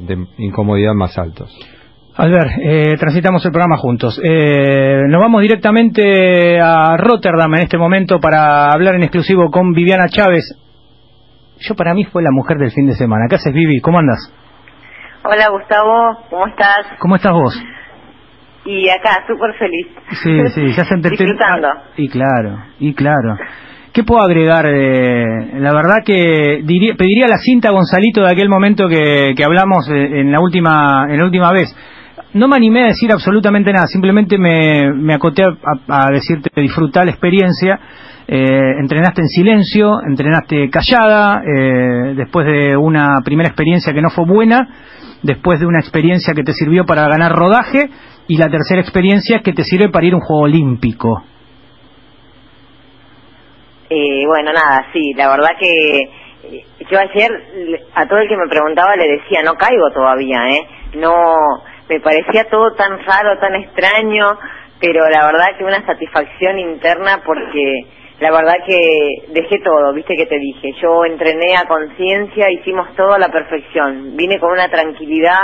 De incomodidad más altos. Albert, eh, transitamos el programa juntos. Eh, nos vamos directamente a Rotterdam en este momento para hablar en exclusivo con Viviana Chávez. Yo para mí fue la mujer del fin de semana. ¿Qué haces, Vivi? ¿Cómo andas? Hola, Gustavo. ¿Cómo estás? ¿Cómo estás vos? Y acá, súper feliz. Sí, sí, ya se Disfrutando. Y claro, y claro. ¿Qué puedo agregar? Eh, la verdad que diría, pediría la cinta Gonzalito de aquel momento que, hablamos eh, en la última en la última vez. No me animé a decir absolutamente nada, simplemente me, me acoté a, a decirte disfrutar la experiencia. Eh, entrenaste en silencio, entrenaste callada, eh, después de una primera experiencia que no fue buena, después de una experiencia que te sirvió para ganar rodaje y la tercera experiencia que te sirve para ir a un juego olímpico. Eh, bueno, nada, sí, la verdad que eh, yo ayer a todo el que me preguntaba le decía, no caigo todavía, ¿eh? No, me parecía todo tan raro, tan extraño, pero la verdad que una satisfacción interna porque la verdad que dejé todo, viste que te dije, yo entrené a conciencia, hicimos todo a la perfección, vine con una tranquilidad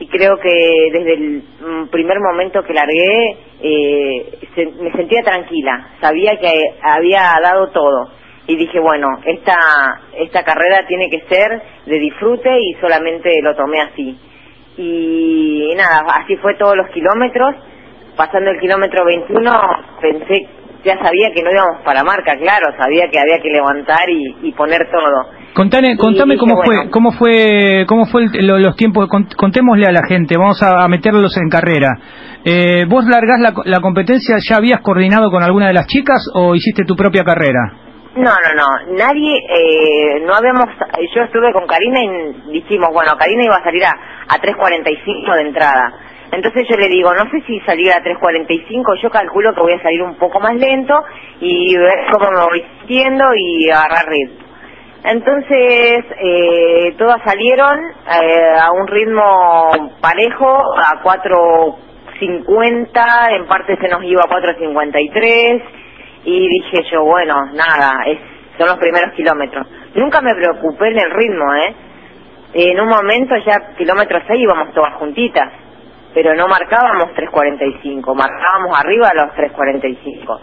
y creo que desde el mm, primer momento que largué eh, me sentía tranquila, sabía que había dado todo y dije, bueno, esta, esta carrera tiene que ser de disfrute y solamente lo tomé así. Y nada, así fue todos los kilómetros. Pasando el kilómetro 21 pensé, ya sabía que no íbamos para marca, claro, sabía que había que levantar y, y poner todo. Contame, contame dije, cómo bueno. fue, cómo fue, cómo fue el- lo- los tiempos. cont- Contémosle a la gente, vamos a, a meterlos en carrera. Eh, ¿Vos largás la competencia? ¿Ya habías coordinado con alguna de las chicas o hiciste tu propia carrera? No, no, no, nadie, eh, no habíamos, yo estuve con Karina y dijimos, bueno, Karina iba a salir a, a 3.45 de entrada. Entonces yo le digo, no sé si salir a 3.45, yo calculo que voy a salir un poco más lento y ver cómo me voy sintiendo y agarrar ritmo. Entonces, eh, todas salieron eh, a un ritmo parejo, a 4.50, en parte se nos iba a 4.53, y dije yo, bueno, nada, es, son los primeros kilómetros. Nunca me preocupé en el ritmo, ¿eh? En un momento ya kilómetro 6 íbamos todas juntitas, pero no marcábamos 3.45, marcábamos arriba los 3.45.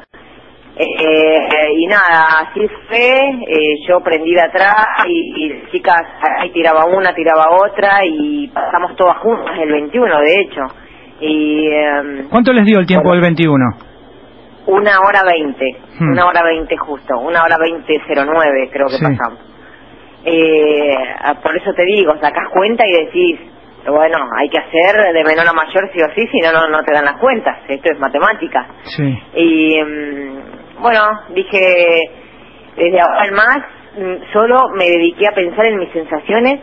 Eh, eh, y nada, así fue, eh, yo prendí de atrás y, chicas ahí tiraba una, tiraba otra y pasamos todas juntas el 21 de hecho. Y eh, ¿Cuánto les dio el tiempo del 21? una hora 20, Hmm. una hora 20 justo, una hora 20.09 creo que Sí. pasamos. Eh, por eso te digo, sacás cuenta y decís, bueno, hay que hacer de menor a mayor sí o sí, si no, no, no te dan las cuentas, esto es matemática. Sí. Y mm, bueno, dije, desde ahora en más, solo me dediqué a pensar en mis sensaciones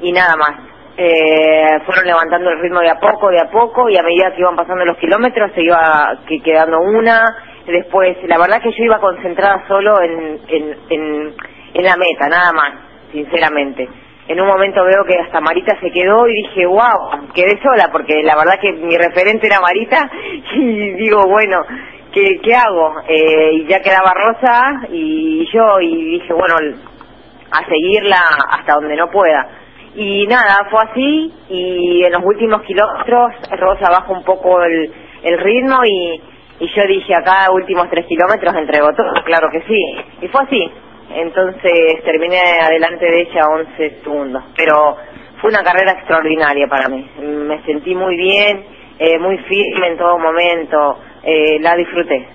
y nada más. Eh, fueron levantando el ritmo de a poco, de a poco, y a medida que iban pasando los kilómetros se iba que- quedando una. Después, la verdad que yo iba concentrada solo en, en, en, en la meta, nada más, sinceramente. En un momento veo que hasta Marita se quedó y dije, wow, quedé sola, porque la verdad que mi referente era Marita, y digo, bueno, ¿qué, qué hago? Eh, y ya quedaba Rosa y yo, y dije, bueno, a seguirla hasta donde no pueda. Y nada, fue así, y en los últimos kilómetros Rosa bajó un poco el, el ritmo y, y yo dije, acá últimos tres kilómetros entregó todo, claro que sí. Y fue así. Entonces terminé adelante de ella 11 segundos. Pero fue una carrera extraordinaria para mí. Me sentí muy bien, eh, muy firme en todo momento, eh, la disfruté.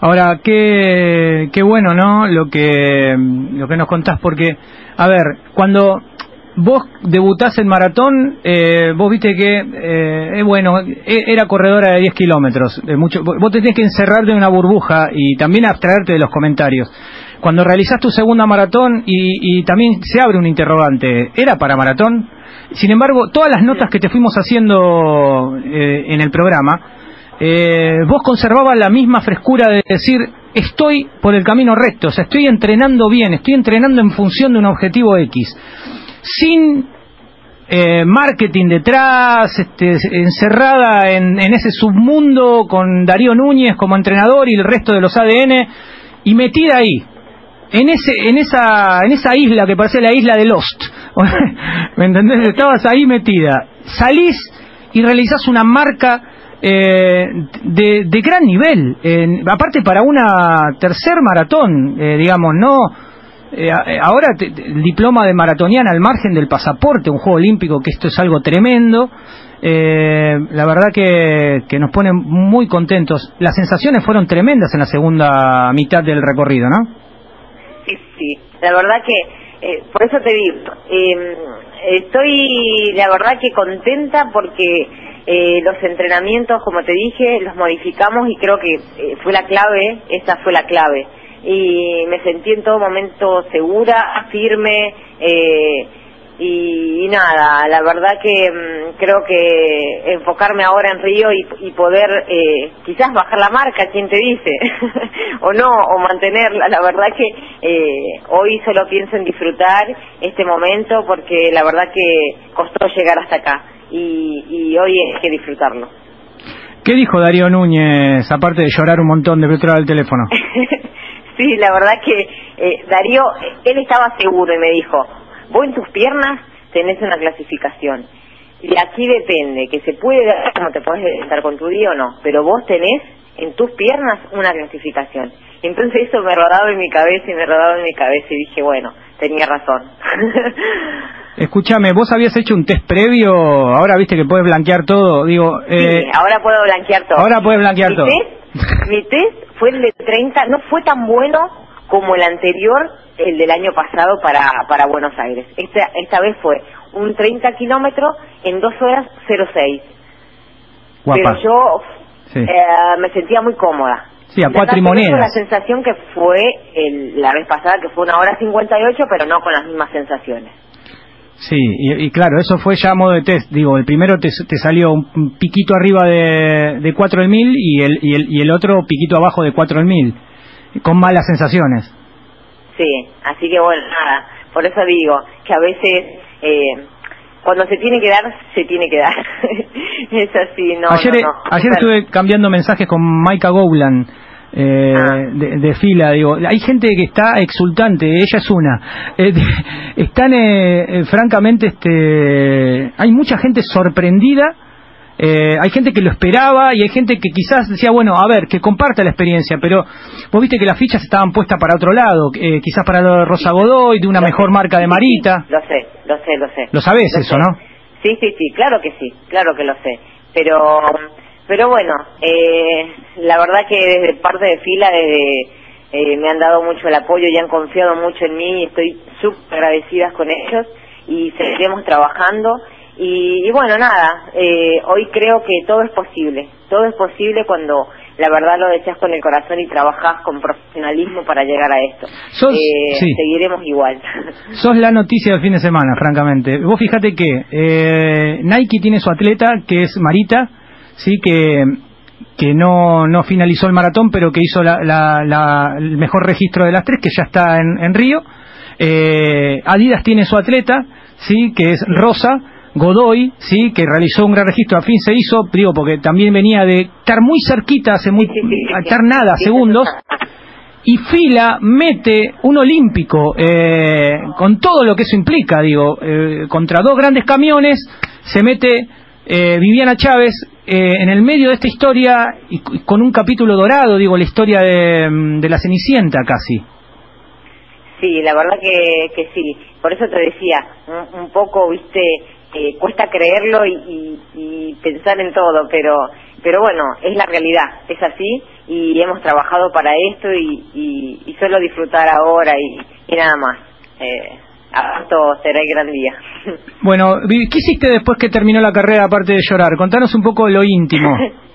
Ahora, qué, qué bueno, ¿no? Lo que, lo que nos contás, porque, a ver, cuando vos debutás en maratón, eh, vos viste que, eh, bueno, e- era corredora de 10 kilómetros. mucho- vos vos tenés que encerrarte en una burbuja y también abstraerte de los comentarios. Cuando realizás tu segunda maratón y, y también se abre un interrogante, ¿era para maratón? Sin embargo, todas las notas que te fuimos haciendo eh, en el programa, eh, vos conservabas la misma frescura de decir, estoy por el camino recto, o sea, estoy entrenando bien, estoy entrenando en función de un objetivo X, sin eh, marketing detrás, este, encerrada en, en, ese submundo con Darío Núñez como entrenador y el resto de los ADN, y metida ahí, en ese, en esa, en esa isla que parece la isla de Lost. ¿Me entendés? Estabas ahí metida. Salís y realizás una marca eh, de, de, gran nivel. Eh, aparte para una tercer maratón, eh, digamos, no. Eh, ahora te, el diploma de maratoniana al margen del pasaporte, un juego olímpico, que esto es algo tremendo. la verdad que, que nos pone muy contentos. Las sensaciones fueron tremendas en la segunda mitad del recorrido, ¿no? Sí, sí. La verdad que, eh, por eso te digo, eh, estoy la verdad que contenta porque eh, los entrenamientos, como te dije, los modificamos y creo que eh, fue la clave, esa fue la clave. Y me sentí en todo momento segura, firme, eh, y, y, nada, la verdad que mmm, creo que enfocarme ahora en Río y, y poder eh, quizás bajar la marca, quien te dice, o no, o mantenerla, la verdad que eh, hoy solo pienso en disfrutar este momento porque la verdad que costó llegar hasta acá y, y hoy hay que disfrutarlo. ¿Qué dijo Darío Núñez, aparte de llorar un montón de otro del teléfono? sí, la verdad que eh, Darío, él estaba seguro y me dijo, vos en tus piernas tenés una clasificación. Y aquí depende, que se puede dar como te podés estar con tu día o no, pero vos tenés en tus piernas una clasificación. Entonces eso me rodaba en mi cabeza y me rodaba en mi cabeza y dije, bueno, tenía razón. Escúchame, vos habías hecho un test previo, ahora viste que puedes blanquear todo, digo... Eh, sí, ahora puedo blanquear todo. Ahora puedes blanquear mi todo. Test, mi test fue el de 30, no fue tan bueno como el anterior, el del año pasado para, para Buenos Aires. Esta, esta vez fue un 30 kilómetros en 2 horas 06. Guapa. Pero yo Sí. eh, me sentía muy cómoda. Sí, a cuatro y Tengo La monedas. sensación que fue el, la vez pasada, que fue una hora 58, pero no con las mismas sensaciones. Sí, y, y claro, eso fue ya a modo de test. Digo, el primero te, te salió un piquito arriba de, de 4 el mil y el, y, el, y el otro piquito abajo de 4 el mil, con malas sensaciones. Sí, así que bueno, nada, por eso digo que a veces eh, cuando se tiene que dar, se tiene que dar. es así, no, ayer no, no. ayer Pero- estuve cambiando mensajes con Maika Gowland. Eh, Ah. de, de fila, digo, hay gente que está exultante, ella es una. Eh, están, eh, eh, francamente, este, hay mucha gente sorprendida Eh, hay gente que lo esperaba y hay gente que quizás decía, bueno, a ver, que comparta la experiencia, pero vos viste que las fichas estaban puestas para otro lado, eh, quizás para lo de Rosa Godoy, de una Lo mejor sé, marca de Marita. sí, lo sé, lo sé, lo sé. Lo sabés Lo eso, sé. ¿no? Sí, sí, sí, claro que sí, claro que lo sé. Pero, pero bueno, eh, la verdad que desde parte de fila, desde eh, me han dado mucho el apoyo y han confiado mucho en mí y estoy súper agradecida con ellos y seguiremos trabajando. Y, y bueno, nada, eh, hoy creo que todo es posible, todo es posible cuando la verdad lo deseas con el corazón y trabajas con profesionalismo para llegar a esto. Sos- Eh, sí. Seguiremos igual. Sos la noticia del fin de semana, francamente. Vos fíjate que eh, Nike tiene su atleta, que es Marita, sí, que que no, no finalizó el maratón, pero que hizo la, la- la- el mejor registro de las tres, que ya está en, en Río. Eh, Adidas tiene su atleta, sí, que es Rosa Godoy, sí, que realizó un gran registro. Al fin se hizo, digo, porque también venía de estar muy cerquita, hace muy, estar nada, segundos y Fila mete un olímpico eh, con todo lo que eso implica, digo, eh, contra dos grandes camiones, se mete eh, Viviana Chávez eh, en el medio de esta historia y, con un capítulo dorado, digo, la historia de, mm, de la Cenicienta casi. Sí, la verdad que, que sí. Por eso te decía, un, un poco, viste, eh, cuesta creerlo y, y- y pensar en todo, pero pero bueno, es la realidad, es así y hemos trabajado para esto y, y, solo disfrutar ahora y, nada más. Eh, esto será el gran día. Bueno, ¿qué hiciste después que terminó la carrera aparte de llorar? Contanos un poco lo íntimo.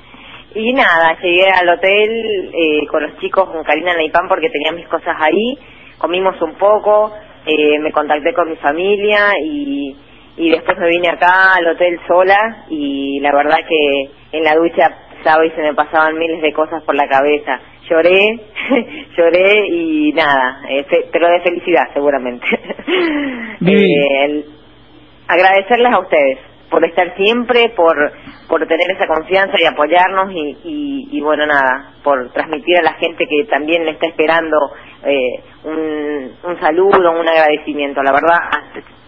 Y nada, llegué al hotel eh, con los chicos, con Karina Naipán, porque tenía mis cosas ahí, comimos un poco, eh, me contacté con mi familia y, y después me vine acá al hotel sola y la verdad que en la ducha y se me pasaban miles de cosas por la cabeza. Lloré, lloré y nada, eh, pero de felicidad seguramente. eh, agradecerles a ustedes por estar siempre, por, por tener esa confianza y apoyarnos y, y, bueno, nada, por transmitir a la gente que también le está esperando eh, un, un saludo, un agradecimiento. La verdad,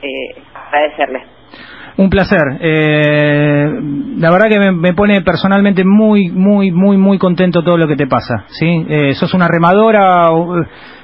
eh, agradecerles. Un placer. Eh, la verdad que me, pone personalmente muy, muy, muy, muy contento todo lo que te pasa. ¿sí? Eh, sos una remadora,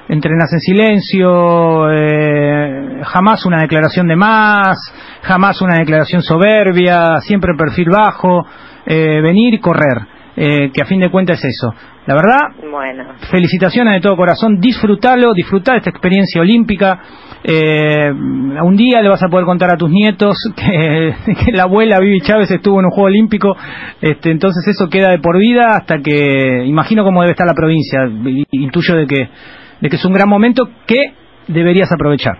entrenas en silencio, eh, jamás una declaración de más, jamás una declaración soberbia, siempre perfil bajo, venir y correr. que a fin de cuentas es eso. La verdad, bueno. felicitaciones de todo corazón, disfrútalo, disfrutar esta experiencia olímpica. Eh, un día le vas a poder contar a tus nietos que, la abuela Vivi Chávez estuvo en un juego olímpico, este, entonces eso queda de por vida hasta que, imagino cómo debe estar la provincia, intuyo de que, de que es un gran momento que deberías aprovechar.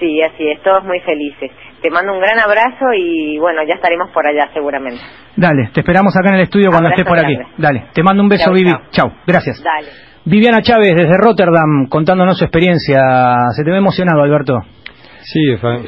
Sí, así es, todos muy felices. Te mando un gran abrazo y bueno, ya estaremos por allá seguramente. Dale, te esperamos acá en el estudio cuando estés por aquí. Dale, te mando un beso, Vivi. Chau, gracias. Dale. Viviana Chávez desde Rotterdam contándonos su experiencia. Se te ve emocionado, Alberto. Sí, Frank.